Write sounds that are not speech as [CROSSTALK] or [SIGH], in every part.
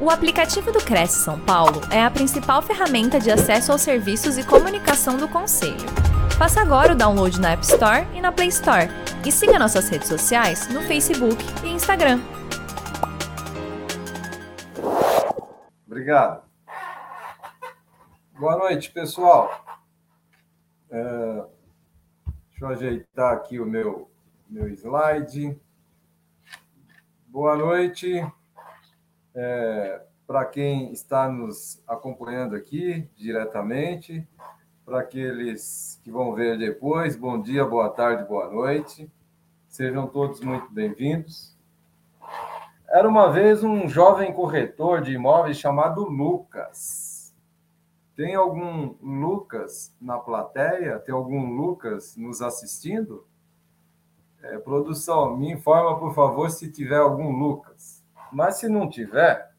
O aplicativo do Cresce São Paulo é a principal ferramenta de acesso aos serviços e comunicação do Conselho. Faça agora o download na App Store e na Play Store. E siga nossas redes sociais no Facebook e Instagram. Obrigado. Boa noite, pessoal. É, deixa eu ajeitar aqui o meu, meu slide. Boa noite. É, para quem está nos acompanhando aqui diretamente, para aqueles que vão ver depois, bom dia, boa tarde, boa noite. Sejam todos muito bem-vindos. Era uma vez um jovem corretor de imóveis chamado Lucas. Tem algum Lucas na plateia? Tem algum Lucas nos assistindo? É, produção, me informa, por favor, se tiver algum Lucas. Mas se não tiver,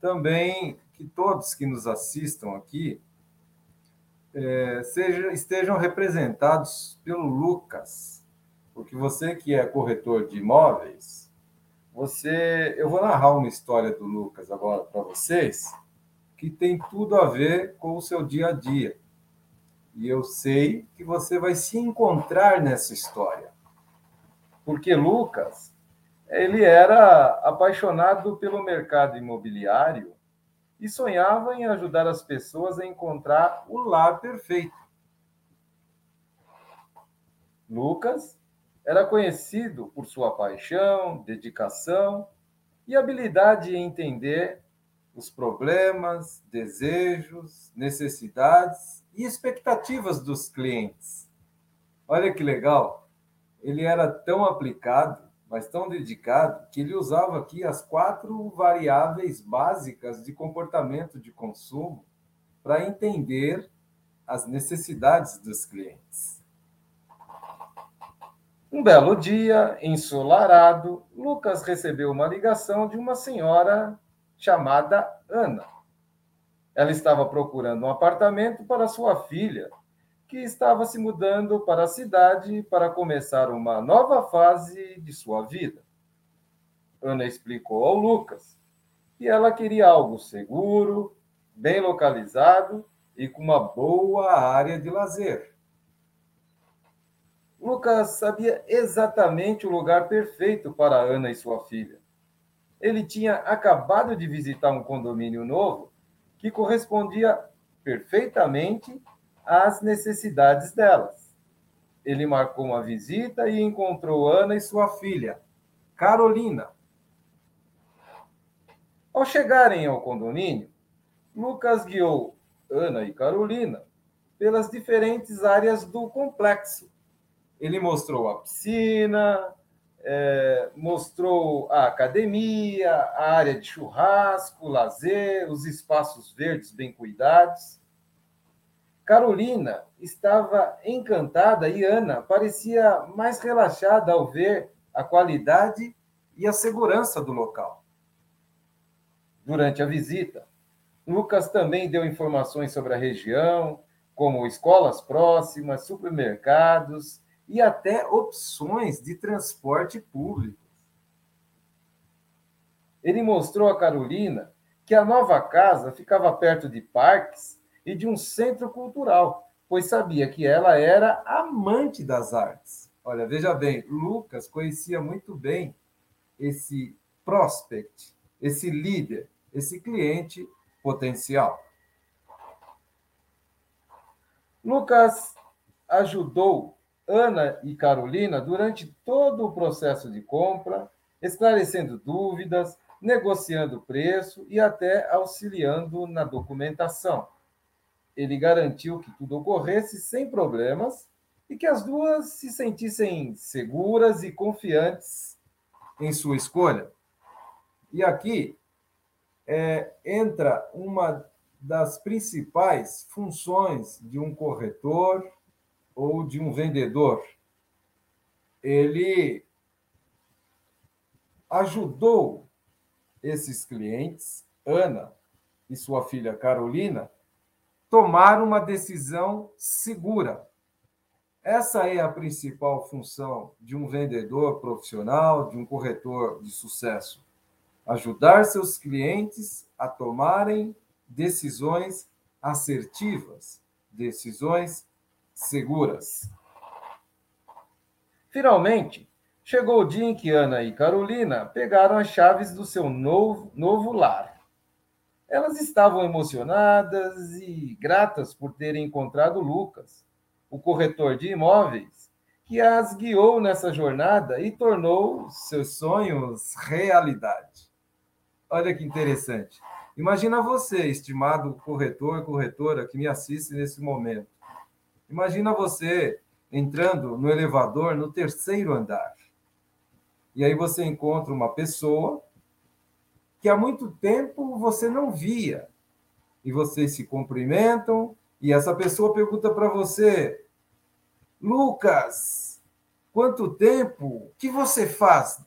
também que todos que nos assistam aqui é, seja, estejam representados pelo Lucas, porque você que é corretor de imóveis, você, eu vou narrar uma história do Lucas agora para vocês que tem tudo a ver com o seu dia a dia. E eu sei que você vai se encontrar nessa história. Porque Lucas ele era apaixonado pelo mercado imobiliário e sonhava em ajudar as pessoas a encontrar o lar perfeito. Lucas era conhecido por sua paixão, dedicação e habilidade em entender os problemas, desejos, necessidades e expectativas dos clientes. Olha que legal! Ele era tão aplicado mas tão dedicado que ele usava aqui as quatro variáveis básicas de comportamento de consumo para entender as necessidades dos clientes. Um belo dia, ensolarado, Lucas recebeu uma ligação de uma senhora chamada Ana. Ela estava procurando um apartamento para sua filha que estava se mudando para a cidade para começar uma nova fase de sua vida. Ana explicou ao Lucas que ela queria algo seguro, bem localizado e com uma boa área de lazer. Lucas sabia exatamente o lugar perfeito para Ana e sua filha. Ele tinha acabado de visitar um condomínio novo que correspondia perfeitamente às necessidades delas. Ele marcou uma visita e encontrou Ana e sua filha, Carolina. Ao chegarem ao condomínio, Lucas guiou Ana e Carolina pelas diferentes áreas do complexo. Ele mostrou a piscina, é, mostrou a academia, a área de churrasco, lazer, os espaços verdes bem cuidados. Carolina estava encantada e Ana parecia mais relaxada ao ver a qualidade e a segurança do local. Durante a visita, Lucas também deu informações sobre a região, como escolas próximas, supermercados e até opções de transporte público. Ele mostrou a Carolina que a nova casa ficava perto de parques e de um centro cultural, pois sabia que ela era amante das artes. Olha, veja bem, Lucas conhecia muito bem esse prospect, esse líder, esse cliente potencial. Lucas ajudou Ana e Carolina durante todo o processo de compra, esclarecendo dúvidas, negociando preço e até auxiliando na documentação ele garantiu que tudo ocorresse sem problemas e que as duas se sentissem seguras e confiantes em sua escolha. E aqui é, entra uma das principais funções de um corretor ou de um vendedor. Ele ajudou esses clientes, Ana e sua filha Carolina, tomar uma decisão segura. Essa é a principal função de um vendedor profissional, de um corretor de sucesso. ajudar seus clientes a tomarem decisões assertivas, decisões seguras. Finalmente, chegou o dia em que Ana e Carolina pegaram as chaves do seu novo, novo lar. Elas estavam emocionadas e gratas por terem encontrado Lucas, o corretor de imóveis, que as guiou nessa jornada e tornou seus sonhos realidade. Olha que interessante. Imagina você, estimado corretor, corretora que me assiste nesse momento. Imagina você entrando no elevador no terceiro andar. E aí você encontra uma pessoa que há muito tempo você não via. E vocês se cumprimentam e essa pessoa pergunta para você: Lucas, quanto tempo? O que você faz?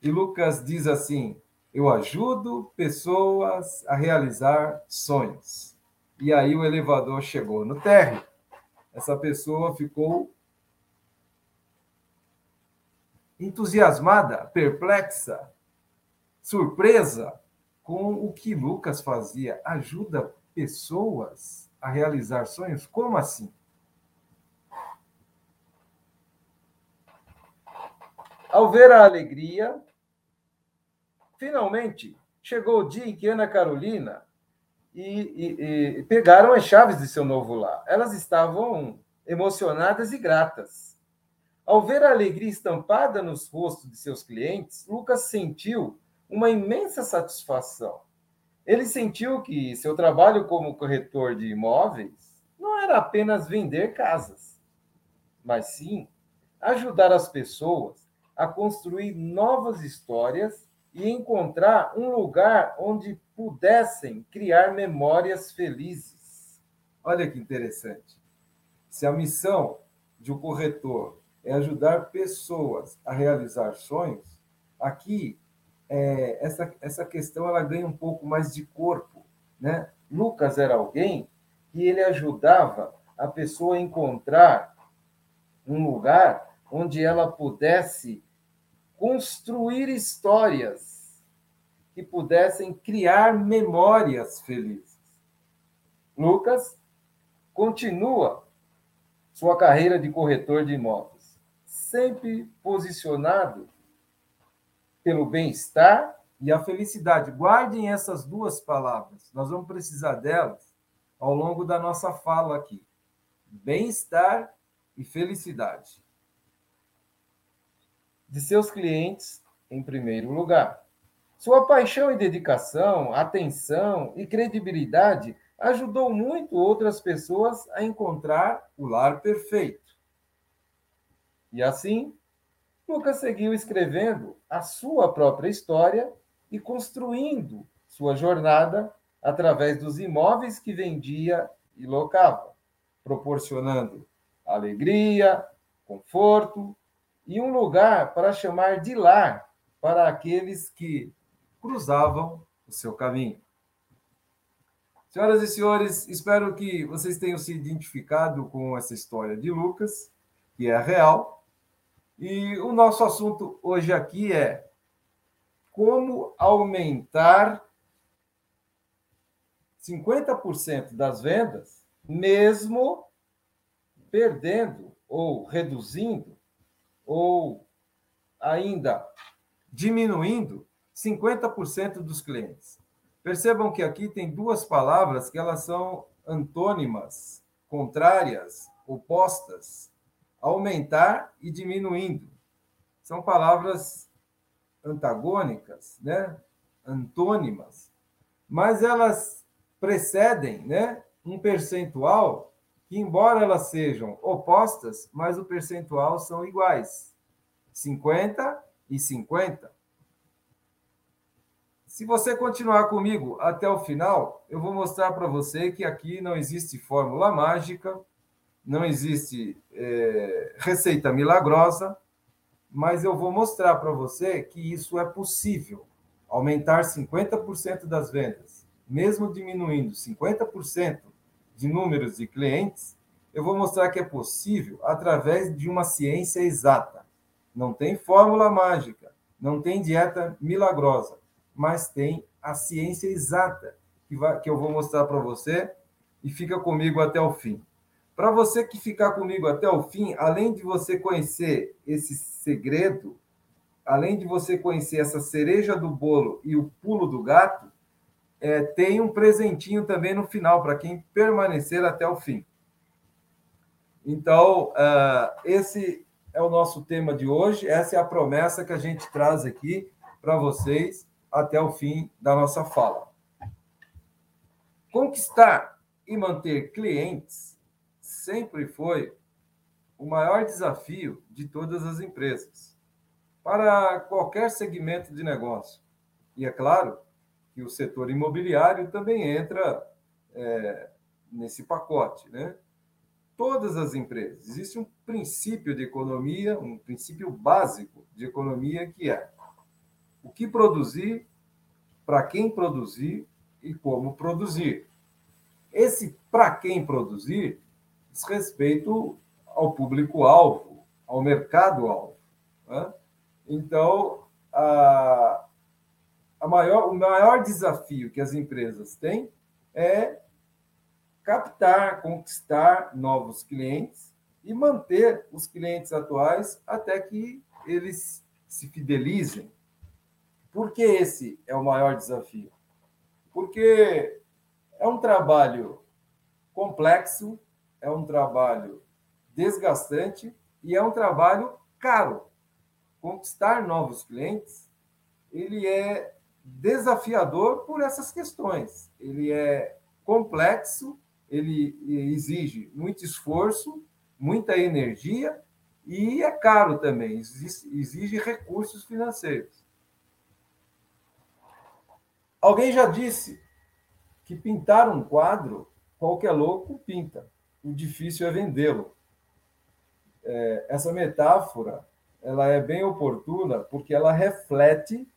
E Lucas diz assim: Eu ajudo pessoas a realizar sonhos. E aí o elevador chegou no térreo. Essa pessoa ficou entusiasmada, perplexa, surpresa com o que Lucas fazia. Ajuda pessoas a realizar sonhos? Como assim? Ao ver a alegria, finalmente chegou o dia em que Ana Carolina e, e, e pegaram as chaves de seu novo lar. Elas estavam emocionadas e gratas. Ao ver a alegria estampada nos rostos de seus clientes, Lucas sentiu uma imensa satisfação. Ele sentiu que seu trabalho como corretor de imóveis não era apenas vender casas, mas sim ajudar as pessoas a construir novas histórias e encontrar um lugar onde pudessem criar memórias felizes. Olha que interessante. Se a missão de um corretor é ajudar pessoas a realizar sonhos, aqui é, essa, essa questão ela ganha um pouco mais de corpo. Né? Lucas era alguém que ele ajudava a pessoa a encontrar um lugar onde ela pudesse construir histórias que pudessem criar memórias felizes. Lucas continua sua carreira de corretor de imóveis, sempre posicionado pelo bem-estar e a felicidade. Guardem essas duas palavras, nós vamos precisar delas ao longo da nossa fala aqui. Bem-estar e felicidade de seus clientes em primeiro lugar. Sua paixão e dedicação, atenção e credibilidade ajudou muito outras pessoas a encontrar o lar perfeito. E assim, Lucas seguiu escrevendo a sua própria história e construindo sua jornada através dos imóveis que vendia e locava, proporcionando alegria, conforto e um lugar para chamar de lar para aqueles que cruzavam o seu caminho. Senhoras e senhores, espero que vocês tenham se identificado com essa história de Lucas, que é real. E o nosso assunto hoje aqui é como aumentar 50% das vendas, mesmo perdendo ou reduzindo ou ainda diminuindo 50% dos clientes. Percebam que aqui tem duas palavras que elas são antônimas, contrárias, opostas. Aumentar e diminuindo. São palavras antagônicas, né? antônimas, mas elas precedem né? um percentual que, embora elas sejam opostas, mas o percentual são iguais: 50 e 50. Se você continuar comigo até o final, eu vou mostrar para você que aqui não existe fórmula mágica, não existe é, receita milagrosa, mas eu vou mostrar para você que isso é possível aumentar 50% das vendas, mesmo diminuindo 50% de números de clientes, eu vou mostrar que é possível através de uma ciência exata. Não tem fórmula mágica, não tem dieta milagrosa, mas tem a ciência exata, que, vai, que eu vou mostrar para você, e fica comigo até o fim. Para você que ficar comigo até o fim, além de você conhecer esse segredo, além de você conhecer essa cereja do bolo e o pulo do gato, é, tem um presentinho também no final para quem permanecer até o fim. Então, uh, esse é o nosso tema de hoje, essa é a promessa que a gente traz aqui para vocês até o fim da nossa fala. Conquistar e manter clientes sempre foi o maior desafio de todas as empresas, para qualquer segmento de negócio. E é claro que o setor imobiliário também entra é, nesse pacote, né? Todas as empresas. Existe um princípio de economia, um princípio básico de economia que é o que produzir, para quem produzir e como produzir. Esse para quem produzir diz respeito ao público-alvo, ao mercado-alvo. Né? Então, a, a maior, o maior desafio que as empresas têm é captar, conquistar novos clientes e manter os clientes atuais até que eles se fidelizem. Por que esse é o maior desafio? Porque é um trabalho complexo, é um trabalho desgastante e é um trabalho caro. Conquistar novos clientes, ele é desafiador por essas questões. Ele é complexo, ele exige muito esforço, muita energia e é caro também, exige recursos financeiros. Alguém já disse que pintar um quadro, qualquer louco pinta o difícil é vendê-lo. É, essa metáfora ela é bem oportuna porque ela reflete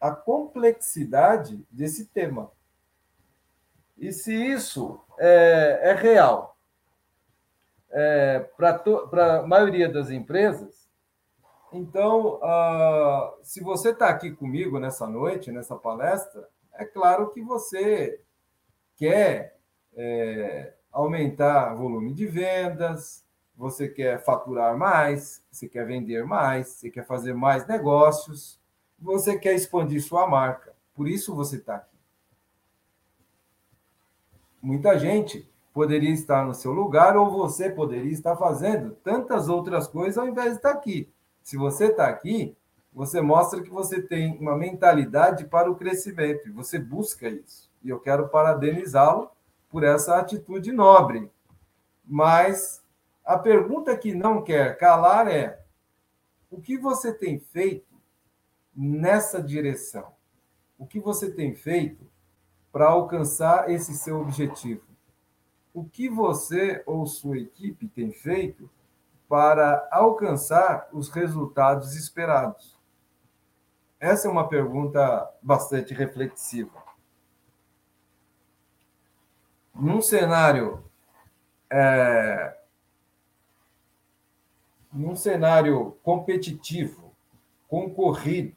a complexidade desse tema. E se isso é, é real é, para a maioria das empresas, então, uh, se você está aqui comigo nessa noite, nessa palestra, é claro que você quer é, aumentar volume de vendas, você quer faturar mais, você quer vender mais, você quer fazer mais negócios, você quer expandir sua marca. Por isso você está aqui. Muita gente poderia estar no seu lugar ou você poderia estar fazendo tantas outras coisas ao invés de estar aqui. Se você está aqui, você mostra que você tem uma mentalidade para o crescimento e você busca isso. E eu quero parabenizá-lo por essa atitude nobre. Mas a pergunta que não quer calar é: o que você tem feito nessa direção? O que você tem feito para alcançar esse seu objetivo? O que você ou sua equipe tem feito para alcançar os resultados esperados? Essa é uma pergunta bastante reflexiva num cenário é, num cenário competitivo, concorrido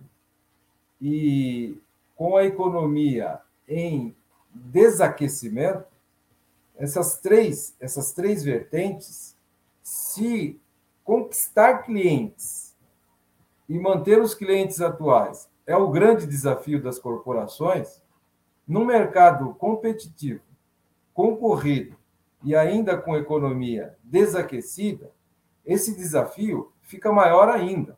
e com a economia em desaquecimento, essas três, essas três vertentes, se conquistar clientes e manter os clientes atuais é o grande desafio das corporações, no mercado competitivo concorrido e ainda com economia desaquecida, esse desafio fica maior ainda.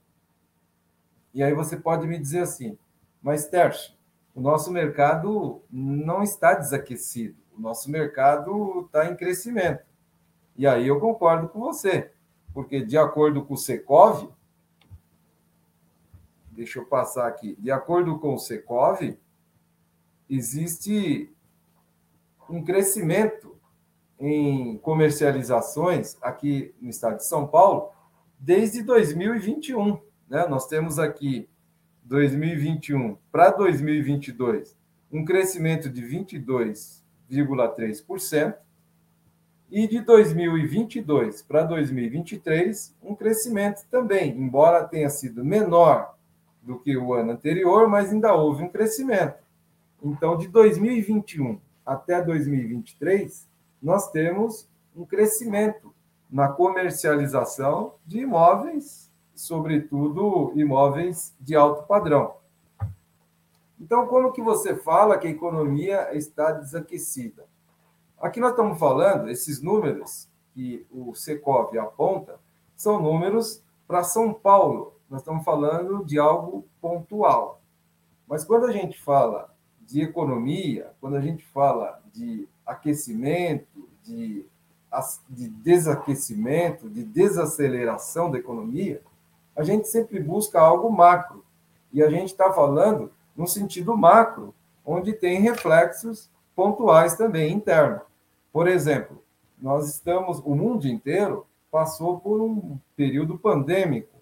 E aí você pode me dizer assim, mas Terce, o nosso mercado não está desaquecido, o nosso mercado está em crescimento. E aí eu concordo com você, porque de acordo com o Secov, deixa eu passar aqui, de acordo com o Secov, existe um crescimento em comercializações aqui no estado de São Paulo desde 2021. Né? Nós temos aqui 2021 para 2022 um crescimento de 22,3% e de 2022 para 2023 um crescimento também, embora tenha sido menor do que o ano anterior, mas ainda houve um crescimento. Então, de 2021 até 2023, nós temos um crescimento na comercialização de imóveis, sobretudo imóveis de alto padrão. Então, como que você fala que a economia está desaquecida? Aqui nós estamos falando, esses números que o Secov aponta, são números para São Paulo. Nós estamos falando de algo pontual. Mas quando a gente fala de economia, quando a gente fala de aquecimento, de, de desaquecimento, de desaceleração da economia, a gente sempre busca algo macro. E a gente está falando no sentido macro, onde tem reflexos pontuais também internos. Por exemplo, nós estamos, o mundo inteiro passou por um período pandêmico,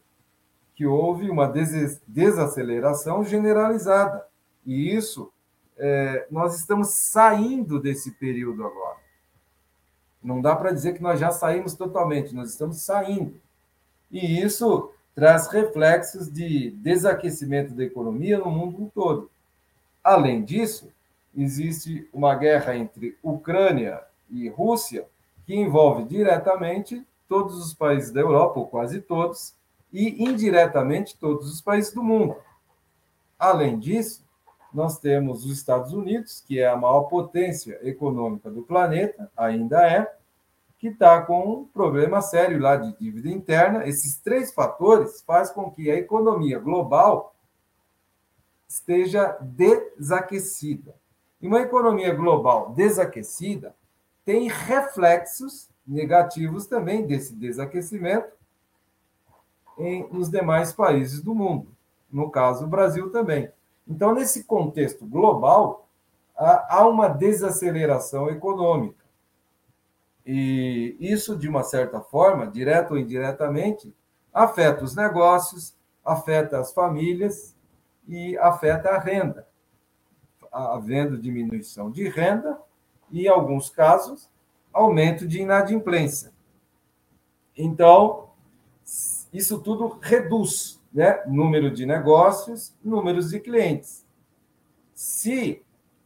que houve uma desaceleração generalizada. E isso, é, nós estamos saindo desse período agora. Não dá para dizer que nós já saímos totalmente, nós estamos saindo. E isso traz reflexos de desaquecimento da economia no mundo todo. Além disso, existe uma guerra entre Ucrânia e Rússia que envolve diretamente todos os países da Europa, ou quase todos, e indiretamente todos os países do mundo. Além disso, nós temos os Estados Unidos, que é a maior potência econômica do planeta, ainda é, que está com um problema sério lá de dívida interna. Esses três fatores fazem com que a economia global esteja desaquecida. E uma economia global desaquecida tem reflexos negativos também desse desaquecimento em, nos demais países do mundo, no caso, o Brasil também. Então, nesse contexto global, há uma desaceleração econômica. E isso, de uma certa forma, direto ou indiretamente, afeta os negócios, afeta as famílias e afeta a renda. Havendo diminuição de renda e, em alguns casos, aumento de inadimplência. Então, isso tudo reduz né? número de negócios, números de clientes. Se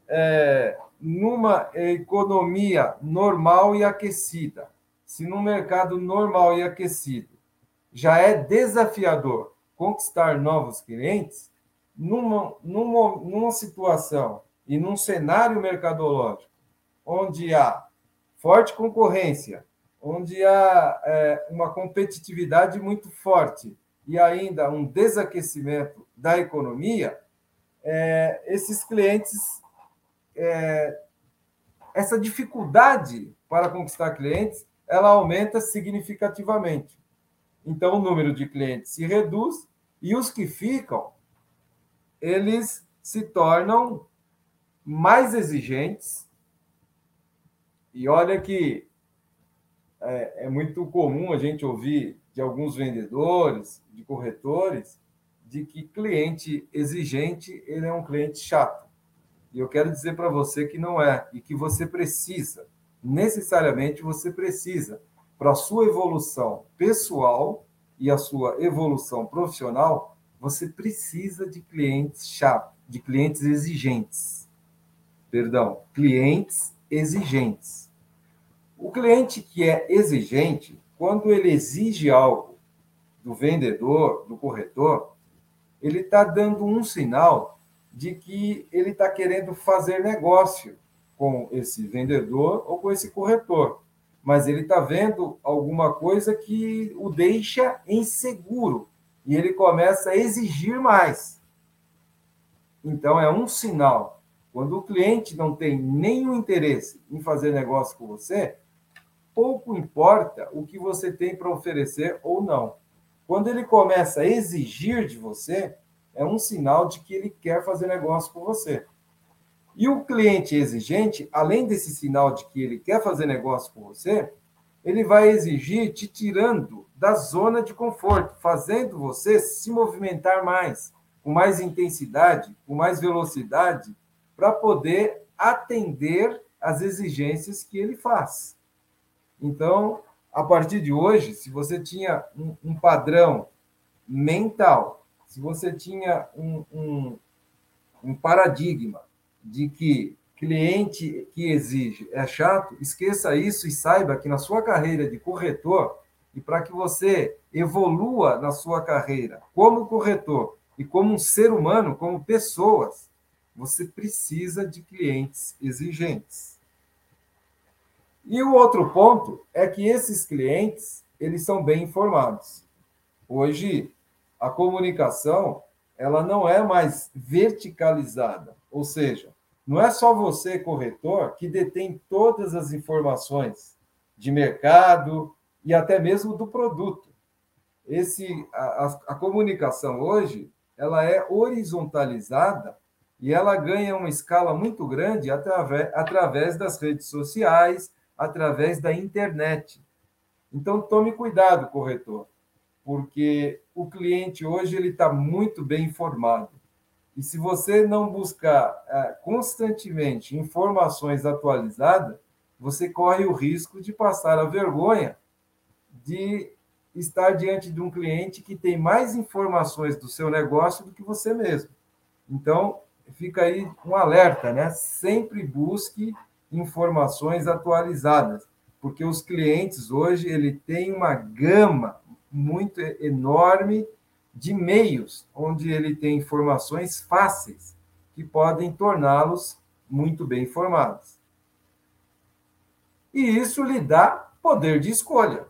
é, numa economia normal e aquecida, se num mercado normal e aquecido já é desafiador conquistar novos clientes, numa, numa, numa situação e num cenário mercadológico onde há forte concorrência, onde há é, uma competitividade muito forte e ainda um desaquecimento da economia, é, esses clientes é, essa dificuldade para conquistar clientes ela aumenta significativamente. Então, o número de clientes se reduz e os que ficam, eles se tornam mais exigentes. E olha que é, é muito comum a gente ouvir de alguns vendedores, de corretores, de que cliente exigente ele é um cliente chato. E eu quero dizer para você que não é, e que você precisa, necessariamente você precisa, para a sua evolução pessoal e a sua evolução profissional, você precisa de clientes chatos, de clientes exigentes. Perdão, clientes exigentes. O cliente que é exigente, quando ele exige algo do vendedor, do corretor, ele está dando um sinal de que ele está querendo fazer negócio com esse vendedor ou com esse corretor, mas ele está vendo alguma coisa que o deixa inseguro e ele começa a exigir mais. Então, é um sinal. Quando o cliente não tem nenhum interesse em fazer negócio com você, pouco importa o que você tem para oferecer ou não. Quando ele começa a exigir de você, é um sinal de que ele quer fazer negócio com você. E o cliente exigente, além desse sinal de que ele quer fazer negócio com você, ele vai exigir te tirando da zona de conforto, fazendo você se movimentar mais, com mais intensidade, com mais velocidade, para poder atender às exigências que ele faz. Então, a partir de hoje, se você tinha um, um padrão mental se você tinha um, um, um paradigma de que cliente que exige é chato, esqueça isso e saiba que na sua carreira de corretor, e para que você evolua na sua carreira como corretor e como um ser humano, como pessoas, você precisa de clientes exigentes. E o outro ponto é que esses clientes, eles são bem informados. Hoje, a comunicação, ela não é mais verticalizada, ou seja, não é só você, corretor, que detém todas as informações de mercado e até mesmo do produto. Esse, a, a comunicação hoje ela é horizontalizada e ela ganha uma escala muito grande através, através das redes sociais, através da internet. Então, tome cuidado, corretor, porque o cliente hoje ele está muito bem informado. E se você não buscar é, constantemente informações atualizadas, você corre o risco de passar a vergonha de estar diante de um cliente que tem mais informações do seu negócio do que você mesmo. Então, fica aí um alerta, né? Sempre busque informações atualizadas, porque os clientes hoje ele tem uma gama muito enorme de meios onde ele tem informações fáceis que podem torná-los muito bem informados. E isso lhe dá poder de escolha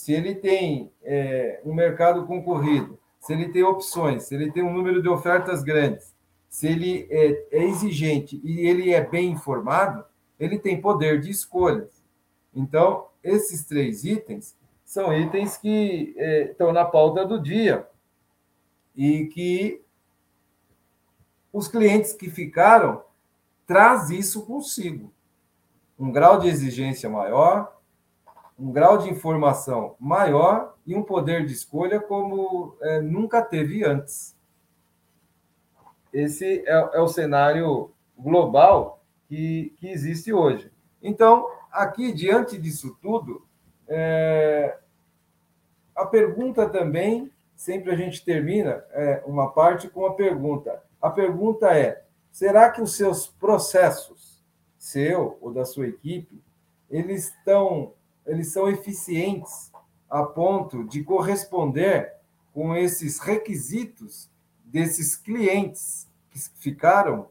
se ele tem é, um mercado concorrido, se ele tem opções, se ele tem um número de ofertas grandes, se ele é, é exigente e ele é bem informado, ele tem poder de escolhas. Então, esses três itens são itens que é, estão na pauta do dia e que os clientes que ficaram traz isso consigo. Um grau de exigência maior, um grau de informação maior e um poder de escolha como é, nunca teve antes. Esse é, é o cenário global que, que, existe hoje. Então, aqui, diante disso tudo, é, a pergunta também, sempre a gente termina é, uma parte com a pergunta. A pergunta é: será que os seus processos, seu ou da sua equipe, eles estão eles são eficientes a ponto de corresponder com esses requisitos desses clientes que ficaram?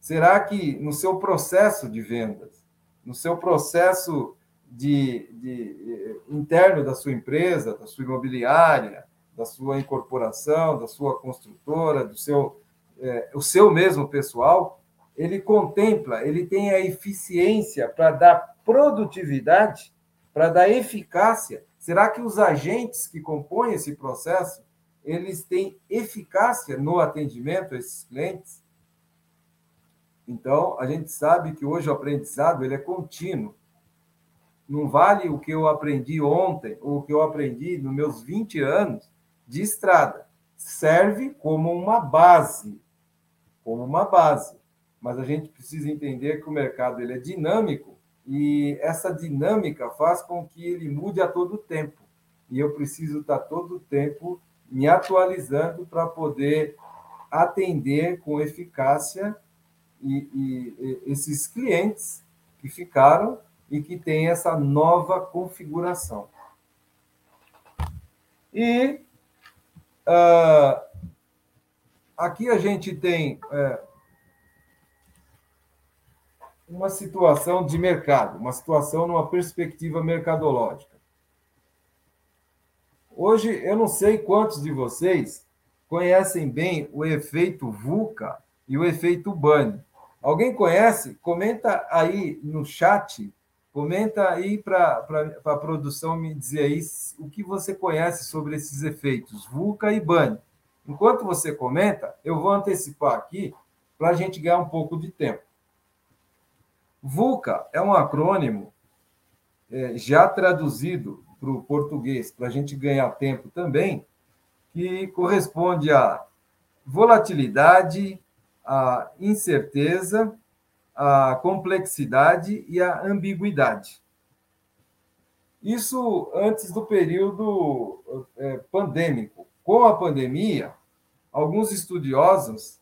Será que no seu processo de vendas, no seu processo de, de, eh, interno da sua empresa, da sua imobiliária, da sua incorporação, da sua construtora, do seu, é, o seu mesmo pessoal, ele contempla, ele tem a eficiência para dar produtividade para dar eficácia, será que os agentes que compõem esse processo, eles têm eficácia no atendimento a esses clientes? Então, a gente sabe que hoje o aprendizado ele é contínuo. Não vale o que eu aprendi ontem ou o que eu aprendi nos meus 20 anos de estrada. Serve como uma base, como uma base. Mas a gente precisa entender que o mercado ele é dinâmico e essa dinâmica faz com que ele mude a todo tempo. E eu preciso estar todo tempo me atualizando para poder atender com eficácia e, e, esses clientes que ficaram e que têm essa nova configuração. E uh, aqui a gente tem uh, uma situação de mercado, uma situação numa perspectiva mercadológica. Hoje, eu não sei quantos de vocês conhecem bem o efeito VUCA e o efeito BANI. Alguém conhece? Comenta aí no chat, comenta aí para a produção me dizer aí o que você conhece sobre esses efeitos, VUCA e BANI. Enquanto você comenta, eu vou antecipar aqui para a gente ganhar um pouco de tempo. VUCA é um acrônimo é, já traduzido para o português, para a gente ganhar tempo também, que corresponde a volatilidade, a incerteza, a complexidade e a ambiguidade. Isso antes do período é, pandêmico. Com a pandemia, alguns estudiosos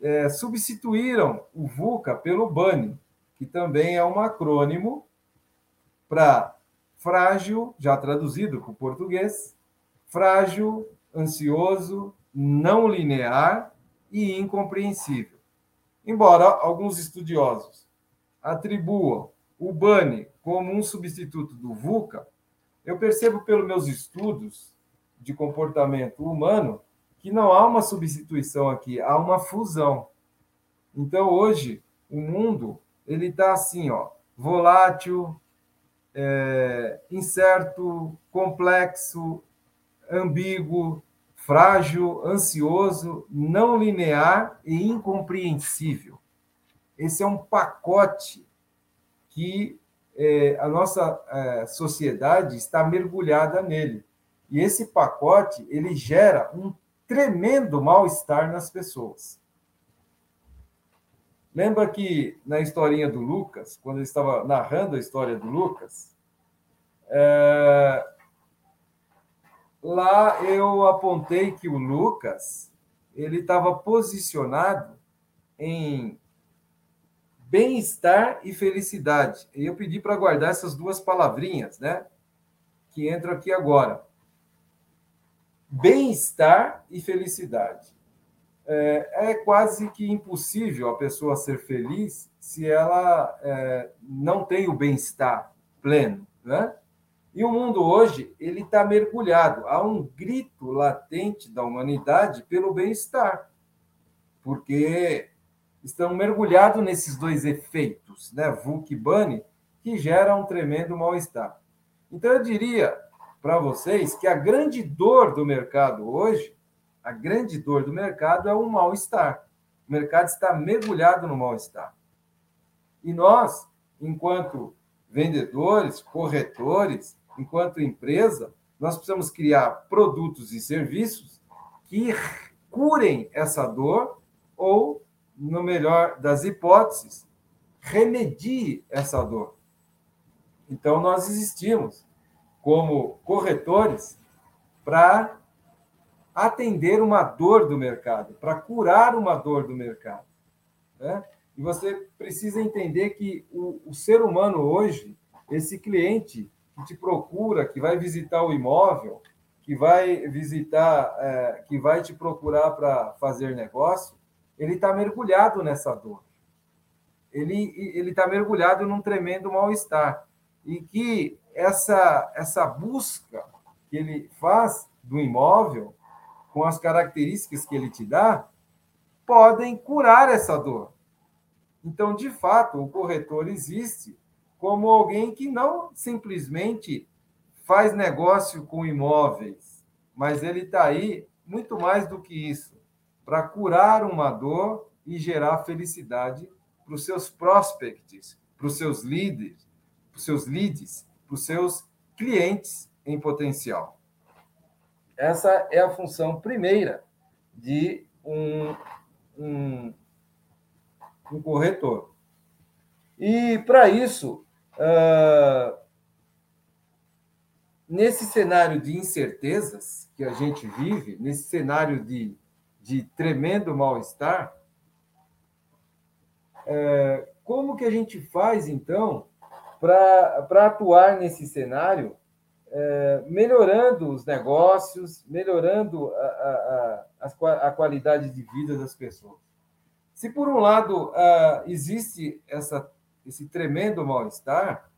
é, substituíram o VUCA pelo BANI, que também é um acrônimo para frágil, já traduzido para o português, frágil, ansioso, não linear e incompreensível. Embora alguns estudiosos atribuam o BANI como um substituto do VUCA, eu percebo pelos meus estudos de comportamento humano que não há uma substituição aqui, há uma fusão. Então, hoje, o mundo ele está assim, ó, volátil, é, incerto, complexo, ambíguo, frágil, ansioso, não linear e incompreensível. Esse é um pacote que é, a nossa é, sociedade está mergulhada nele. E esse pacote ele gera um tremendo mal-estar nas pessoas. Lembra que na historinha do Lucas, quando ele estava narrando a história do Lucas, é... lá eu apontei que o Lucas ele estava posicionado em bem-estar e felicidade. E eu pedi para guardar essas duas palavrinhas, né? Que entram aqui agora. Bem-estar e felicidade. É, é, quase que impossível a pessoa ser feliz se ela é, não tem o bem-estar pleno, né? E o mundo hoje ele está mergulhado. Há um grito latente da humanidade pelo bem-estar, porque estão mergulhados nesses dois efeitos, né, Vulk e Bunny, que geram um tremendo mal-estar. Então, eu diria para vocês que a grande dor do mercado hoje, a grande dor do mercado é o mal-estar. O mercado está mergulhado no mal-estar. E nós, enquanto vendedores, corretores, enquanto empresa, nós precisamos criar produtos e serviços que curem essa dor ou no melhor das hipóteses, remedie essa dor. Então, nós existimos como corretores para atender uma dor do mercado, para curar uma dor do mercado. Né? E você precisa entender que o, o ser humano hoje, esse cliente que te procura, que vai visitar o imóvel, que vai visitar, é, que vai te procurar para fazer negócio, ele está mergulhado nessa dor. Ele está mergulhado num tremendo mal-estar e que essa essa busca que ele faz do imóvel com as características que ele te dá podem curar essa dor. Então, de fato, o corretor existe como alguém que não simplesmente faz negócio com imóveis, mas ele está aí muito mais do que isso para curar uma dor e gerar felicidade para os seus prospects, para os seus leads, para os seus leads, para os seus clientes em potencial. Essa é a função primeira de um, um, um corretor. E para isso, uh, nesse cenário de incertezas que a gente vive, nesse cenário de de tremendo mal-estar, é, como que a gente faz, então, para atuar nesse cenário, é, melhorando os negócios, melhorando a, a, a, a, qualidade de vida das pessoas? Se, por um lado, existe essa, esse tremendo mal-estar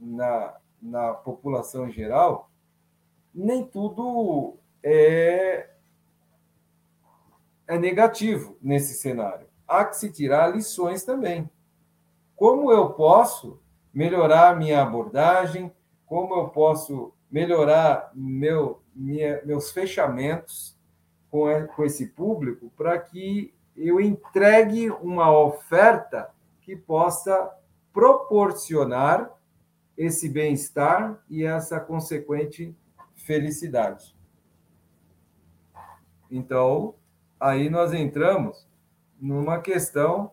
na, na população em geral, nem tudo é é negativo nesse cenário. Há que se tirar lições também. Como eu posso melhorar minha abordagem? Como eu posso melhorar meu, minha, meus fechamentos com, com esse público para que eu entregue uma oferta que possa proporcionar esse bem-estar e essa consequente felicidade. Então, aí nós entramos numa questão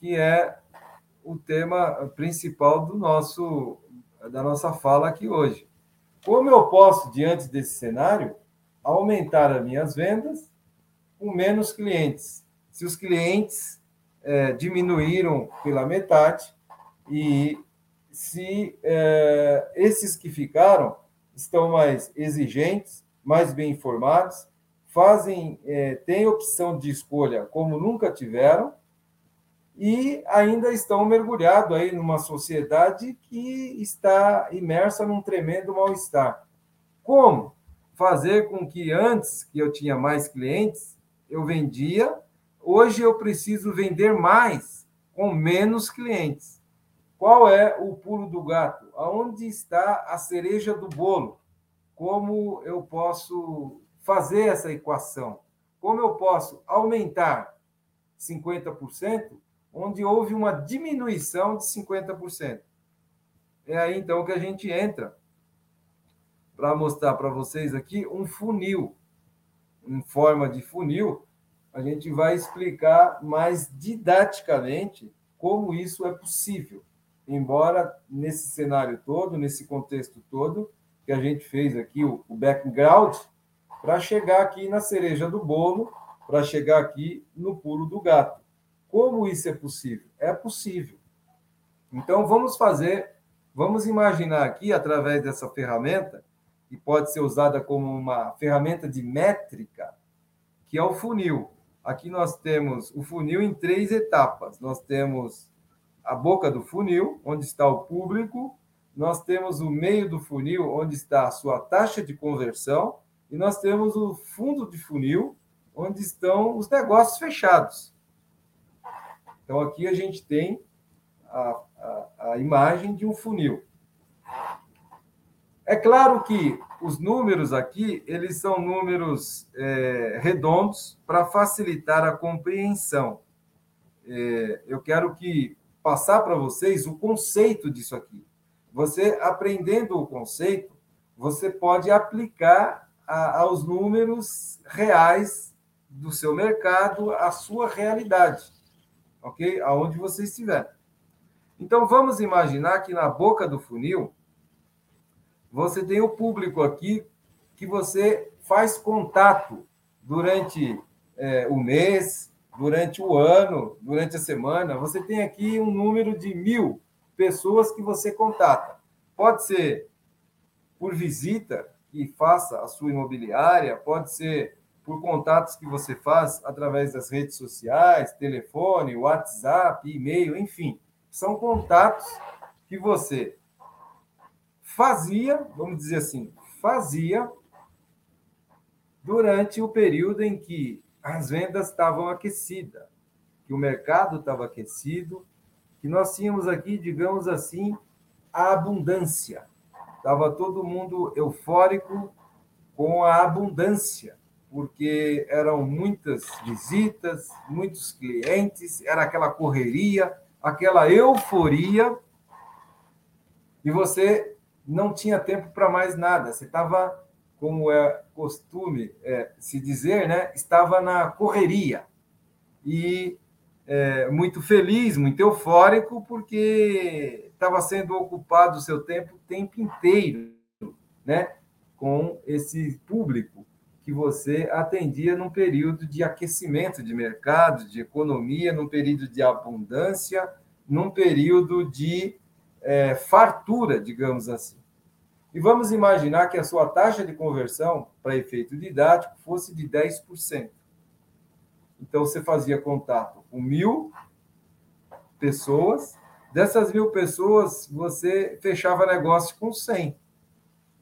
que é o tema principal do nosso da nossa fala aqui hoje. Como eu posso, diante desse cenário, aumentar as minhas vendas com menos clientes. Se os clientes é, diminuíram pela metade e se é, esses que ficaram estão mais exigentes, mais bem informados, fazem, é, têm opção de escolha como nunca tiveram e ainda estão mergulhados aí numa sociedade que está imersa num tremendo mal-estar. Como fazer com que antes que eu tinha mais clientes, eu vendia, hoje eu preciso vender mais com menos clientes. Qual é o pulo do gato? Aonde está a cereja do bolo? Como eu posso fazer essa equação? Como eu posso aumentar 50%, onde houve uma diminuição de 50%? É aí então que a gente entra para mostrar para vocês aqui um funil, em forma de funil. A gente vai explicar mais didaticamente como isso é possível embora nesse cenário todo, nesse contexto todo, que a gente fez aqui o, o background, para chegar aqui na cereja do bolo, para chegar aqui no pulo do gato. Como isso é possível? É possível. Então vamos fazer, vamos imaginar aqui através dessa ferramenta que pode ser usada como uma ferramenta de métrica, que é o funil. Aqui nós temos o funil em três etapas. Nós temos a boca do funil, onde está o público, nós temos o meio do funil, onde está a sua taxa de conversão, e nós temos o fundo de funil, onde estão os negócios fechados. Então, aqui a gente tem a, a, a imagem de um funil. É claro que os números aqui, eles são números é, redondos para facilitar a compreensão. É, eu quero que passar para vocês o conceito disso aqui. Você aprendendo o conceito, você pode aplicar a, aos números reais do seu mercado, a sua realidade, ok? Aonde você estiver. Então vamos imaginar que na boca do funil você tem o público aqui que você faz contato durante é, o mês, durante o ano, durante a semana, você tem aqui um número de mil pessoas que você contata. Pode ser por visita que faça a sua imobiliária, pode ser por contatos que você faz através das redes sociais, telefone, WhatsApp, e-mail, enfim. São contatos que você fazia, vamos dizer assim, fazia durante o período em que as vendas estavam aquecidas, que o mercado estava aquecido, que nós tínhamos aqui, digamos assim, a abundância. Estava todo mundo eufórico com a abundância, porque eram muitas visitas, muitos clientes, era aquela correria, aquela euforia, e você não tinha tempo para mais nada. Você estava como é costume é, se dizer, né, estava na correria e é, muito feliz, muito eufórico, porque estava sendo ocupado o seu tempo o tempo inteiro, né, com esse público que você atendia num período de aquecimento de mercado, de economia, num período de abundância, num período de é, fartura, digamos assim. E vamos imaginar que a sua taxa de conversão, para efeito didático, fosse de 10%. Então, você fazia contato com mil pessoas. Dessas mil pessoas, você fechava negócio com 100.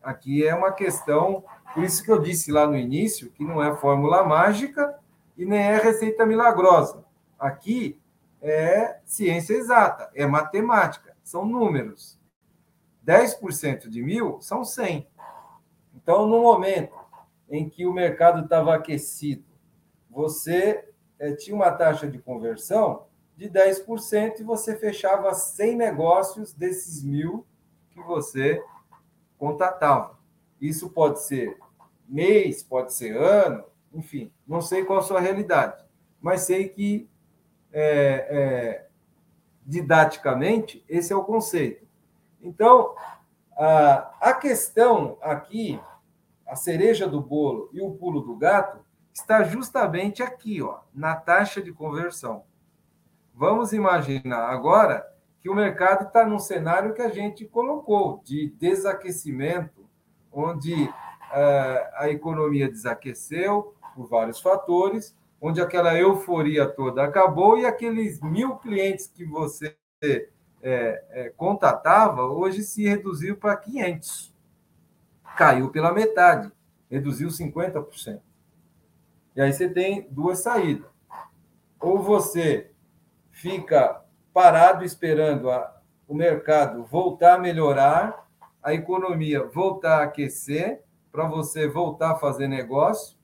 Aqui é uma questão, por isso que eu disse lá no início, que não é fórmula mágica e nem é receita milagrosa. Aqui é ciência exata, é matemática, são números. 10% de mil são 100. Então, no momento em que o mercado estava aquecido, você é, tinha uma taxa de conversão de 10% e você fechava 100 negócios desses mil que você contatava. Isso pode ser mês, pode ser ano, enfim, não sei qual a sua realidade, mas sei que é, é, didaticamente esse é o conceito. Então, a questão aqui, a cereja do bolo e o pulo do gato, está justamente aqui, ó, na taxa de conversão. Vamos imaginar agora que o mercado está num cenário que a gente colocou de desaquecimento, onde uh, a economia desaqueceu por vários fatores, onde aquela euforia toda acabou e aqueles mil clientes que você é, é, contatava hoje se reduziu para 500. Caiu pela metade, reduziu 50%. E aí você tem duas saídas. Ou você fica parado esperando a, o mercado voltar a melhorar, a economia voltar a aquecer, para você voltar a fazer negócio,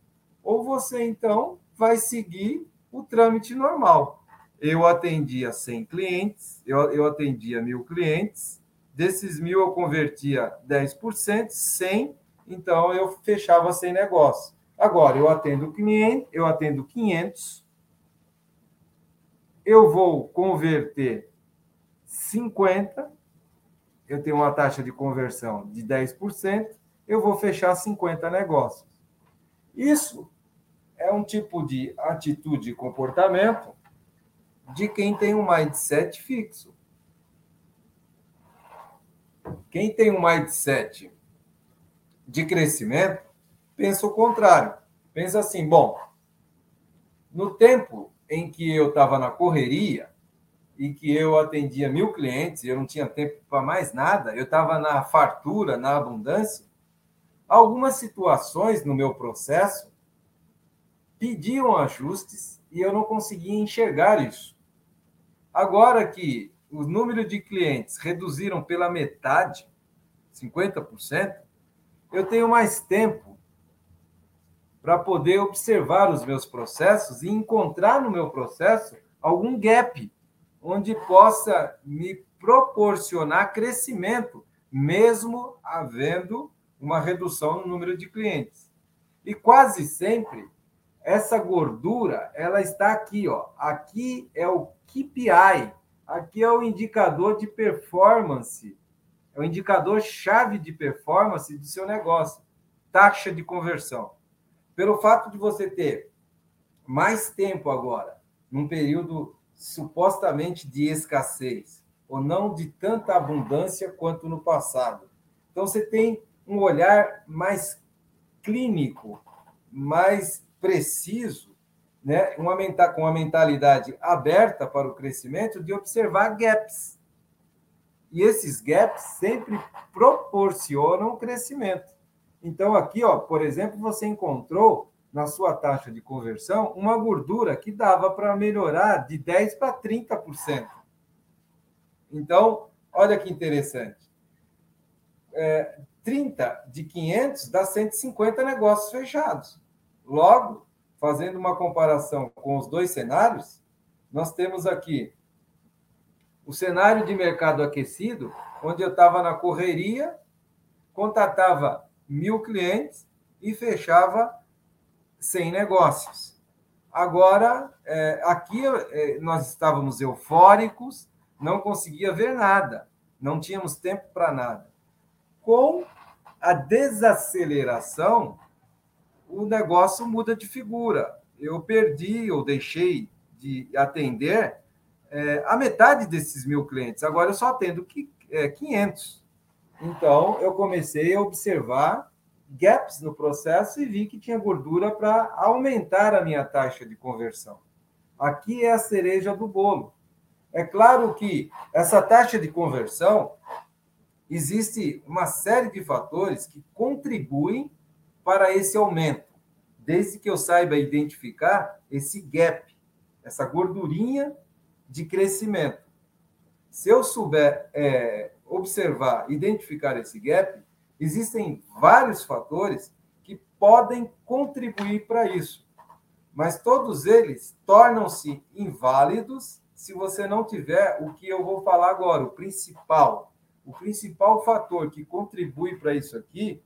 ou você então vai seguir o trâmite normal. Eu atendia 100 clientes, eu, eu atendia mil clientes, desses mil eu convertia 10%, 100, então eu fechava sem negócio. Agora, eu atendo 500, eu atendo 500, eu vou converter 50, eu tenho uma taxa de conversão de 10%, eu vou fechar 50 negócios. Isso é um tipo de atitude e comportamento de quem tem um mindset fixo. Quem tem um mindset de crescimento pensa o contrário. Pensa assim: bom, no tempo em que eu estava na correria e que eu atendia mil clientes eu não tinha tempo para mais nada, eu estava na fartura, na abundância, algumas situações no meu processo pediam ajustes e eu não conseguia enxergar isso. Agora que o número de clientes reduziram pela metade, 50%, eu tenho mais tempo para poder observar os meus processos e encontrar no meu processo algum gap onde possa me proporcionar crescimento, mesmo havendo uma redução no número de clientes. E quase sempre essa gordura, ela está aqui, ó. Aqui é o KPI, aqui é o indicador de performance, é o indicador chave de performance do seu negócio, taxa de conversão. Pelo fato de você ter mais tempo agora, num período supostamente de escassez, ou não de tanta abundância quanto no passado. Então você tem um olhar mais clínico, mais preciso, né? uma, com uma mentalidade aberta para o crescimento, de observar gaps. E esses gaps sempre proporcionam crescimento. Então, aqui, ó, por exemplo, você encontrou na sua taxa de conversão uma gordura que dava para melhorar de 10% para 30%. Então, olha que interessante. É, 30 de 500 dá 150 negócios fechados. Logo, fazendo uma comparação com os dois cenários, nós temos aqui o cenário de mercado aquecido, onde eu estava na correria, contatava mil clientes e fechava 100 negócios. Agora, é, aqui é, nós estávamos eufóricos, não conseguia ver nada, não tínhamos tempo para nada. Com a desaceleração, o negócio muda de figura. Eu perdi ou deixei de atender é, a metade desses mil clientes. Agora eu só atendo que, é, 500. Então, eu comecei a observar gaps no processo e vi que tinha gordura para aumentar a minha taxa de conversão. Aqui é a cereja do bolo. É claro que essa taxa de conversão existe uma série de fatores que contribuem para esse aumento, desde que eu saiba identificar esse gap, essa gordurinha de crescimento. Se eu souber é, observar, identificar esse gap, existem vários fatores que podem contribuir para isso, mas todos eles tornam-se inválidos se você não tiver o que eu vou falar agora, o principal. O principal fator que contribui para isso aqui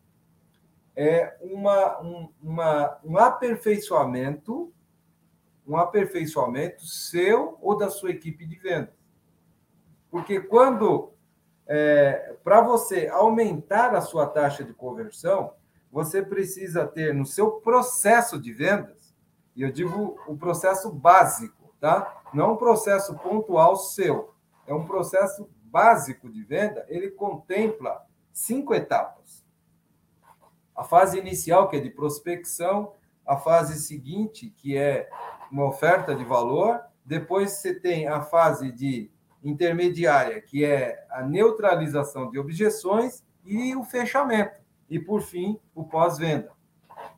é uma, um, uma, um aperfeiçoamento, um aperfeiçoamento seu ou da sua equipe de vendas. Porque quando, é, para você aumentar a sua taxa de conversão, você precisa ter no seu processo de vendas E eu digo o processo básico, tá? Não um processo pontual seu. É um processo básico de venda, ele contempla cinco etapas. A fase inicial, que é de prospecção, a fase seguinte, que é uma oferta de valor, depois você tem a fase de intermediária, que é a neutralização de objeções e o fechamento. E, por fim, o pós-venda.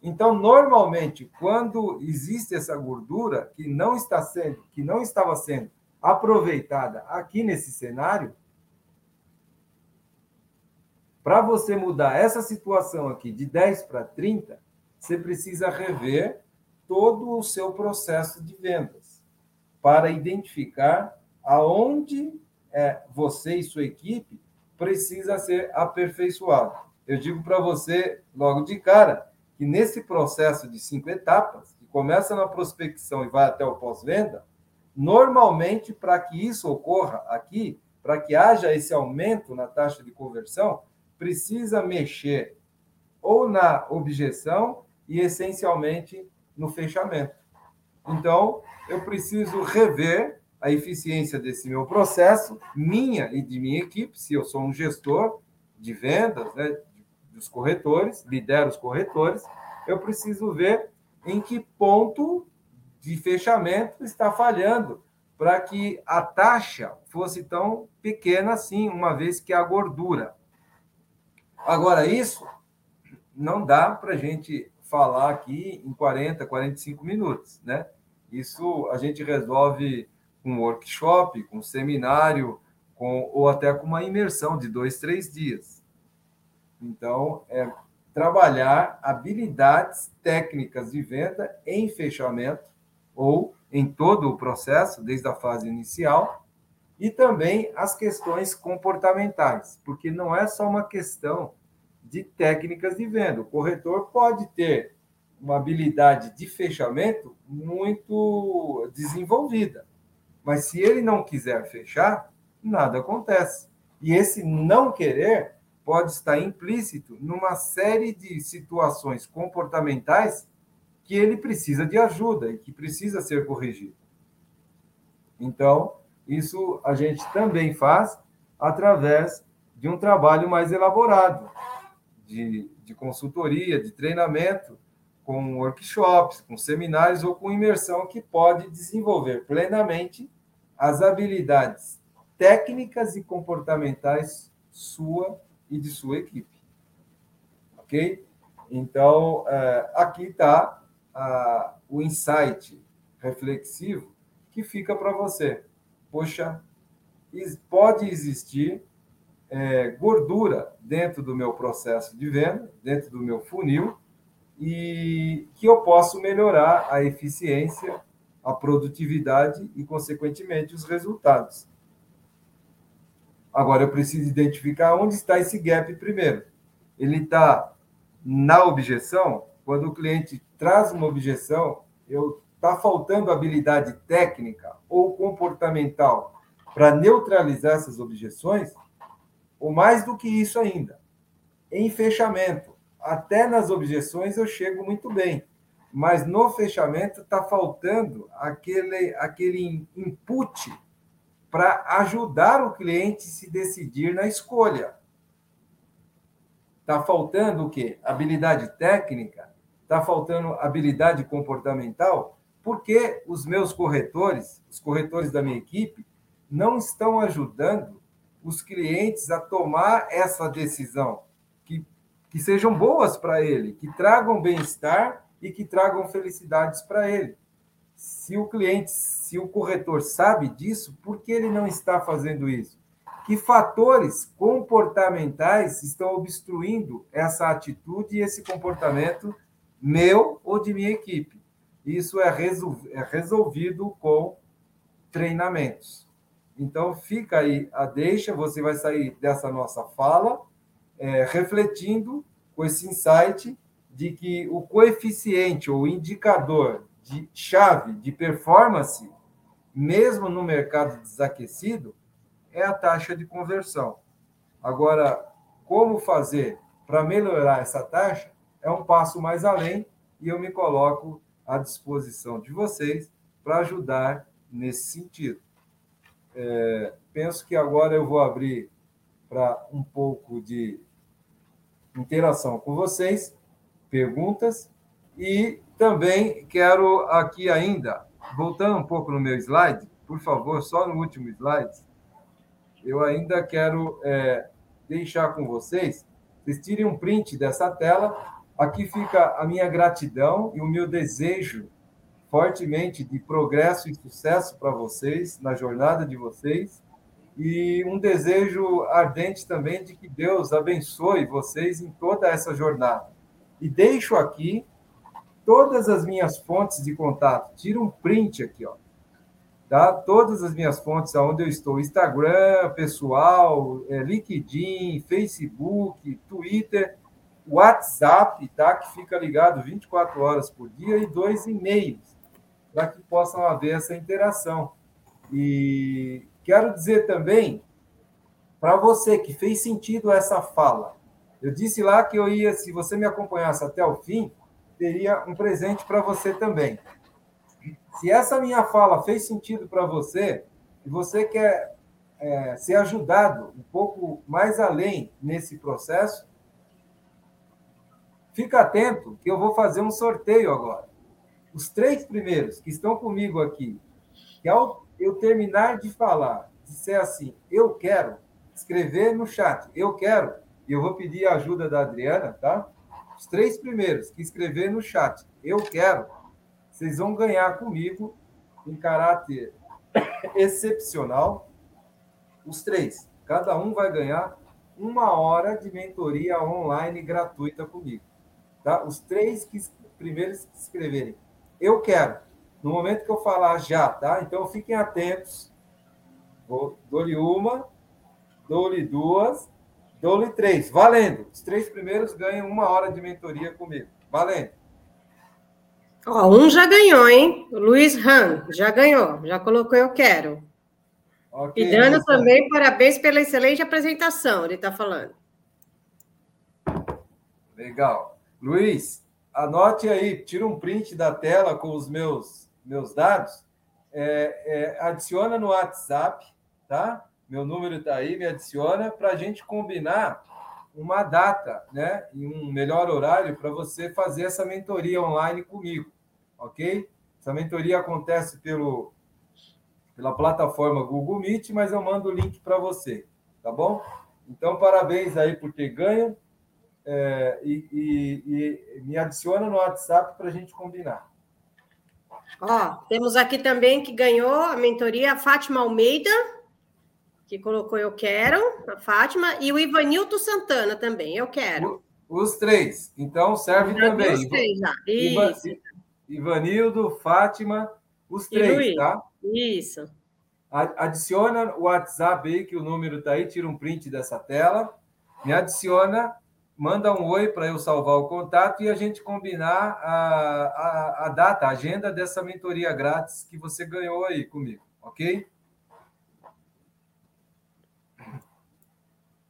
Então, normalmente, quando existe essa gordura que não está sendo, que não estava sendo aproveitada aqui nesse cenário, para você mudar essa situação aqui de 10 para 30, você precisa rever todo o seu processo de vendas para identificar aonde é, você e sua equipe precisa ser aperfeiçoado. Eu digo para você logo de cara que nesse processo de cinco etapas, que começa na prospecção e vai até o pós-venda, normalmente para que isso ocorra aqui, para que haja esse aumento na taxa de conversão, precisa mexer ou na objeção e essencialmente no fechamento. Então, eu preciso rever a eficiência desse meu processo, minha e de minha equipe, se eu sou um gestor de vendas, né, dos corretores, lidero os corretores, eu preciso ver em que ponto de fechamento está falhando para que a taxa fosse tão pequena assim, uma vez que a gordura. Agora, isso não dá para a gente falar aqui em 40, 45 minutos, né? Isso a gente resolve com um workshop, com um seminário, com, ou até com uma imersão de dois, três dias. Então, é trabalhar habilidades técnicas de venda em fechamento ou em todo o processo, desde a fase inicial, e também as questões comportamentais, porque não é só uma questão de técnicas de venda. O corretor pode ter uma habilidade de fechamento muito desenvolvida, mas se ele não quiser fechar, nada acontece. E esse não querer pode estar implícito numa série de situações comportamentais que ele precisa de ajuda e que precisa ser corrigido. Então, isso a gente também faz através de um trabalho mais elaborado, de, de consultoria, de treinamento, com workshops, com seminários ou com imersão que pode desenvolver plenamente as habilidades técnicas e comportamentais sua e de sua equipe. Ok? Então, é, aqui está o insight reflexivo que fica para você. Poxa, pode existir é, gordura dentro do meu processo de venda, dentro do meu funil, e que eu posso melhorar a eficiência, a produtividade e, consequentemente, os resultados. Agora, eu preciso identificar onde está esse gap primeiro. Ele está na objeção? Quando o cliente traz uma objeção, eu está faltando habilidade técnica ou comportamental para neutralizar essas objeções? ou mais do que isso ainda, em fechamento. Até nas objeções eu chego muito bem, mas no fechamento está faltando aquele, aquele input para ajudar o cliente a se decidir na escolha. Está faltando o quê? Habilidade técnica? Está faltando habilidade comportamental? Porque os meus corretores, os corretores da minha equipe, não estão ajudando os clientes a tomar essa decisão, que, que sejam boas para ele, que tragam bem-estar e que tragam felicidades para ele. Se o cliente, se o corretor sabe disso, por que ele não está fazendo isso? Que fatores comportamentais estão obstruindo essa atitude e esse comportamento meu ou de minha equipe? Isso é, é resolvido com treinamentos. Então, fica aí a deixa, você vai sair dessa nossa fala é, refletindo com esse insight de que o coeficiente ou indicador de chave de performance, mesmo no mercado desaquecido, é a taxa de conversão. Agora, como fazer para melhorar essa taxa é um passo mais além e eu me coloco à disposição de vocês para ajudar nesse sentido. É, penso que agora eu vou abrir para um pouco de interação com vocês, perguntas, e também quero aqui ainda, voltando um pouco no meu slide, por favor, só no último slide, eu ainda quero é, deixar com vocês, vocês tirem um print dessa tela, aqui fica a minha gratidão e o meu desejo fortemente de progresso e sucesso para vocês, na jornada de vocês, e um desejo ardente também de que Deus abençoe vocês em toda essa jornada. E deixo aqui todas as minhas fontes de contato. Tira um print aqui, ó. Tá? Todas as minhas fontes aonde eu estou, Instagram, pessoal, é, LinkedIn, Facebook, Twitter, WhatsApp, tá? Que fica ligado 24 horas por dia e dois e-mails para que possam haver essa interação. E Quero dizer também para você que fez sentido essa fala. Eu disse lá que eu ia, se você me acompanhasse até o fim, teria um presente para você também. Se essa minha fala fez sentido para você e você quer é, ser ajudado um pouco mais além nesse processo, fica atento que eu vou fazer um sorteio agora. Os três primeiros que estão comigo aqui, que ao eu terminar de falar, disser assim, eu quero, escrever no chat, eu quero, e eu vou pedir a ajuda da Adriana, tá? Os três primeiros que escrever no chat, eu quero, vocês vão ganhar comigo em caráter excepcional, os três. Cada um vai ganhar uma hora de mentoria online gratuita comigo. Tá? Os três que primeiros que escreverem, eu quero no momento que eu falar já, tá? Então fiquem atentos. Dou-lhe uma, dou-lhe duas, dou-lhe três. Valendo! Os três primeiros ganham uma hora de mentoria comigo. Valendo! Ó, um já ganhou, hein? O Luiz Han já ganhou, já colocou eu quero. Okay, e Dano também, parabéns pela excelente apresentação, ele está falando. Legal. Luiz, anote aí, tira um print da tela com os meus meus dados, é, é, adiciona no WhatsApp, tá? Meu número está aí, me adiciona para a gente combinar uma data, né? E um melhor horário para você fazer essa mentoria online comigo, ok? Essa mentoria acontece pelo, pela plataforma Google Meet, mas eu mando o link para você, tá bom? Então, parabéns aí por ter ganho é, e, e, e me adiciona no WhatsApp para a gente combinar. Ó, temos aqui também que ganhou a mentoria a Fátima Almeida, que colocou Eu Quero, a Fátima, e o Ivanilton Santana também, Eu Quero. Os três. Então, serve já também. Os três, já. Ivanildo, Fátima, os três, tá? Isso. Adiciona o WhatsApp aí, que o número está aí, tira um print dessa tela. Me adiciona manda um oi para eu salvar o contato e a gente combinar a, a, a, data, a agenda dessa mentoria grátis que você ganhou aí comigo, ok?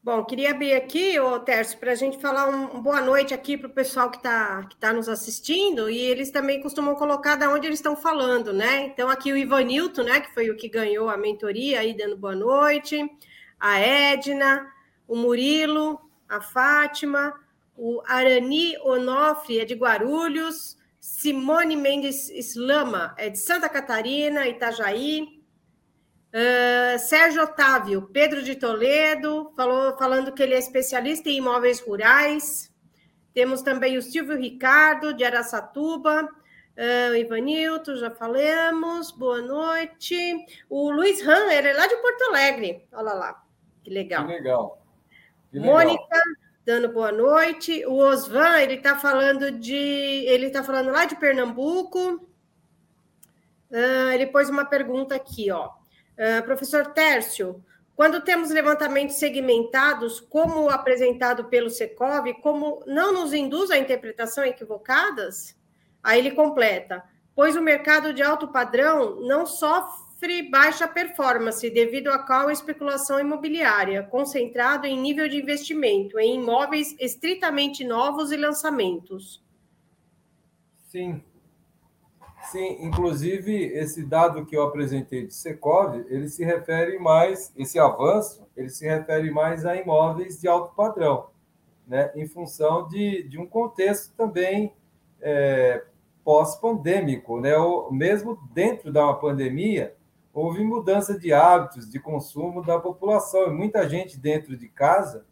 Bom, queria abrir aqui, ô Tércio, para a gente falar um, um, boa noite aqui para o pessoal que está que tá nos assistindo, e eles também costumam colocar de onde eles estão falando, né? Então, aqui o Ivanilton, né, que foi o que ganhou a mentoria aí dando boa noite, a Edna, o Murilo, a Fátima, o Arani Onofre é de Guarulhos, Simone Mendes Islama é de Santa Catarina, Itajaí, uh, Sérgio Otávio, Pedro de Toledo, falou, falando que ele é especialista em imóveis rurais. Temos também o Silvio Ricardo, de Araçatuba, uh, o Ivanilton, já falamos, boa noite. O Luiz Han, ele é lá de Porto Alegre, olha lá, que legal. Que legal. Mônica dando boa noite. O Osvan, ele está falando de. Ele está falando lá de Pernambuco. Uh, ele pôs uma pergunta aqui, ó. Uh, professor Tércio, quando temos levantamentos segmentados, como apresentado pelo Secov, como não nos induz a interpretação equivocadas? Aí ele completa, pois o mercado de alto padrão não sofre sofre baixa performance devido à qual especulação imobiliária, concentrado em nível de investimento em imóveis estritamente novos e lançamentos. Sim. Sim, inclusive esse dado que eu apresentei de Secov, ele se refere mais, esse avanço, ele se refere mais a imóveis de alto padrão, né? em função de, de um contexto também é, pós-pandêmico, né? Ou mesmo dentro da pandemia, houve mudança de hábitos de consumo da população, e muita gente dentro de casa,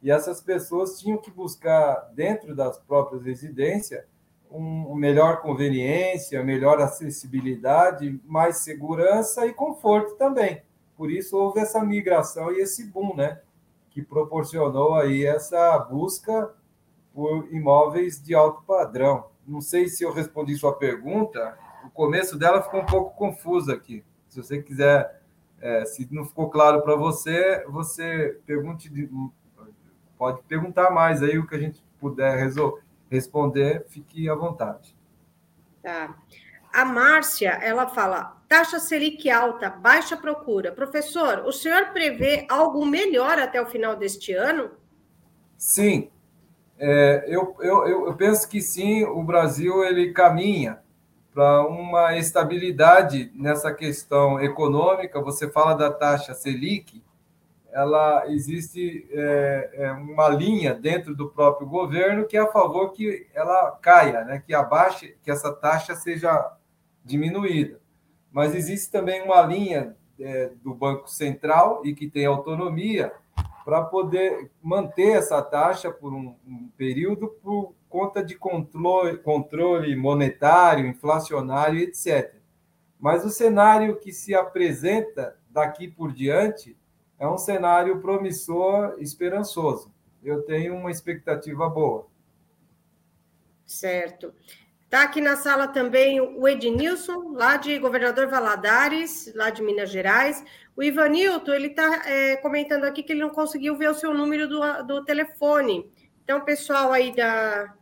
e essas pessoas tinham que buscar, dentro das próprias residências, um, melhor conveniência, melhor acessibilidade, mais segurança e conforto também. Por isso houve essa migração e esse boom, né? Que proporcionou aí essa busca por imóveis de alto padrão. Não sei se eu respondi sua pergunta. O começo dela ficou um pouco confuso aqui. Se você quiser, é, se não ficou claro para você, você pergunte, pode perguntar mais aí o que a gente puder resolver responder, fique à vontade. Tá. A Márcia, ela fala: taxa Selic alta, baixa procura. Professor, o senhor prevê algo melhor até o final deste ano? Sim. É, eu, eu, eu penso que sim, o Brasil ele caminha para uma estabilidade nessa questão econômica. Você fala da taxa Selic, ela existe é, é, uma linha dentro do próprio governo que é a favor que ela caia, né? que abaixe, que essa taxa seja diminuída. Mas existe também uma linha é, do Banco Central e que tem autonomia para poder manter essa taxa por um, um, período por conta de controle, controle monetário, inflacionário, etc. Mas o cenário que se apresenta daqui por diante é um cenário promissor, esperançoso. Eu tenho uma expectativa boa. Certo. Está aqui na sala também o Ednilson, lá de Governador Valadares, lá de Minas Gerais. O Ivanilton, ele está é, comentando aqui que ele não conseguiu ver o seu número do, do telefone. Então, pessoal aí da,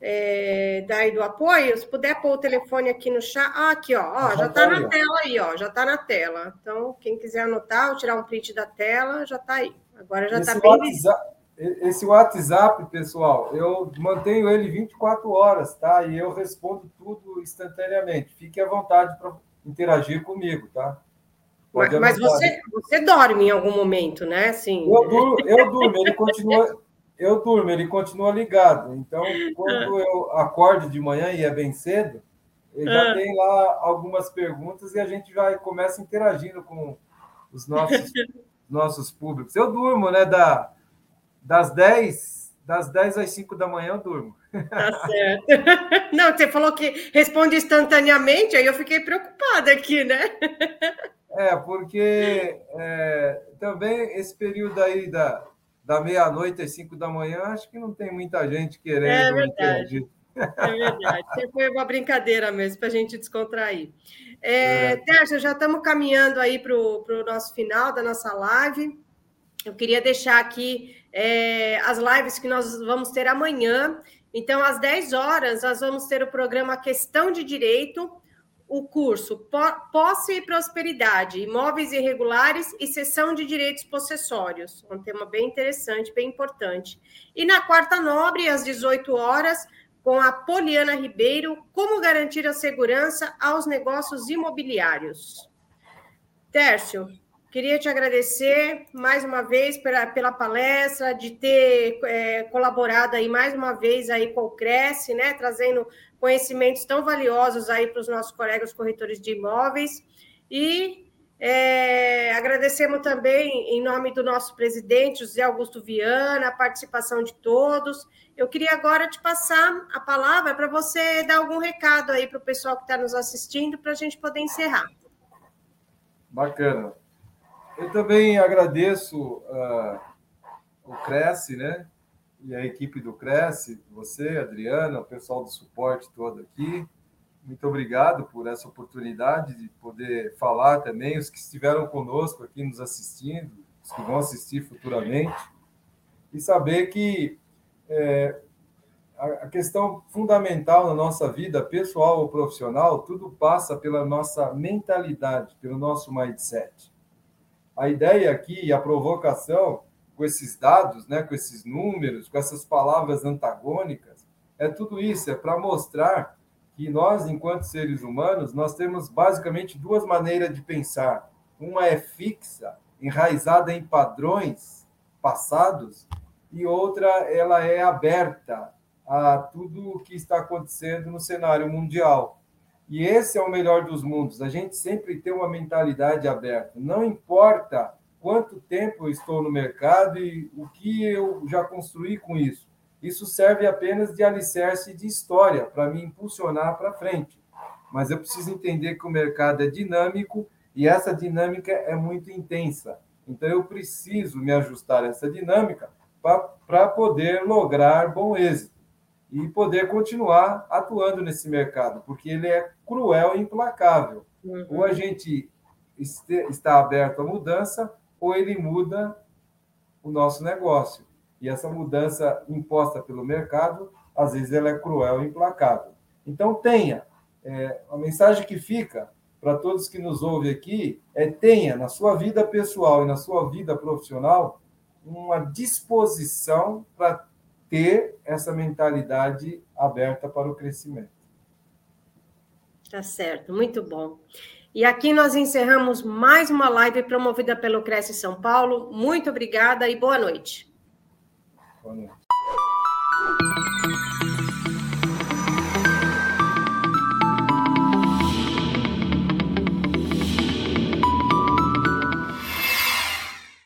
é, daí do apoio, se puder pôr o telefone aqui no chat. Ah, aqui, ó, ó já está na tela aí, ó, já está na tela. Então, quem quiser anotar ou tirar um print da tela, já está aí. Agora já está bem. WhatsApp, esse WhatsApp, pessoal, eu mantenho ele 24 horas, tá? E eu respondo tudo instantaneamente. Fique à vontade para interagir comigo, tá? Pode mas, você, você dorme em algum momento, né? Sim. Eu durmo, eu durmo, ele continua eu durmo, ele continua ligado. Então, [LAUGHS] quando eu acordo de manhã e é bem cedo, ele já ah. tem lá algumas perguntas e a gente já começa interagindo com os nossos, [LAUGHS] nossos públicos. Eu durmo, né? Da, das 10, das 10 às 5 da manhã eu durmo. Tá [LAUGHS] certo. Não, você falou que responde instantaneamente, aí eu fiquei preocupada aqui, né? É, porque é, também esse período aí da, da meia-noite às cinco da manhã, acho que não tem muita gente querendo. É verdade. É verdade. Foi uma brincadeira mesmo, para a gente descontrair. É, é. Tércio, já estamos caminhando aí para o nosso final da nossa live. Eu queria deixar aqui é, as lives que nós vamos ter amanhã. Então, às 10 horas, nós vamos ter o programa Questão de Direito, o curso Posse e Prosperidade, Imóveis Irregulares e Cessão de Direitos Possessórios. Um tema bem interessante, bem importante. E na quarta nobre, às 18 horas, com a Poliana Ribeiro, Como Garantir a Segurança aos Negócios Imobiliários. Tércio, queria te agradecer mais uma vez pela, pela palestra, de ter é, colaborado aí mais uma vez aí com o Cresce, né, trazendo conhecimentos tão valiosos aí para os nossos colegas corretores de imóveis. E é, agradecemos também, em nome do nosso presidente, José Augusto Viana, a participação de todos. Eu queria agora te passar a palavra para você dar algum recado aí para o pessoal que está nos assistindo, para a gente poder encerrar. Bacana. Eu também agradeço uh, o Cresce, né? e a equipe do Cresce, você, Adriana, o pessoal do suporte todo aqui. Muito obrigado por essa oportunidade de poder falar também, os que estiveram conosco aqui nos assistindo, os que vão assistir futuramente, e saber que é, a questão fundamental na nossa vida, pessoal ou profissional, tudo passa pela nossa mentalidade, pelo nosso mindset. A ideia aqui, a provocação, com esses dados, né, com esses números, com essas palavras antagônicas, é tudo isso, é para mostrar que nós, enquanto seres humanos, nós temos basicamente duas maneiras de pensar. Uma é fixa, enraizada em padrões passados, e outra ela é aberta a tudo o que está acontecendo no cenário mundial. E esse é o melhor dos mundos. A gente sempre tem uma mentalidade aberta. Não importa quanto tempo eu estou no mercado e o que eu já construí com isso. Isso serve apenas de alicerce de história para me impulsionar para frente. Mas eu preciso entender que o mercado é dinâmico e essa dinâmica é muito intensa. Então eu preciso me ajustar a essa dinâmica para poder lograr bom êxito e poder continuar atuando nesse mercado, porque ele é cruel e implacável. Uhum. Ou a gente está aberto à mudança, ou ele muda o nosso negócio. E essa mudança imposta pelo mercado, às vezes ela é cruel e implacável. Então tenha, é, a mensagem que fica para todos que nos ouvem aqui é tenha na sua vida pessoal e na sua vida profissional uma disposição para ter essa mentalidade aberta para o crescimento. Tá certo, muito bom. E aqui nós encerramos mais uma live promovida pelo Cresce São Paulo. Muito obrigada e boa noite. Boa noite.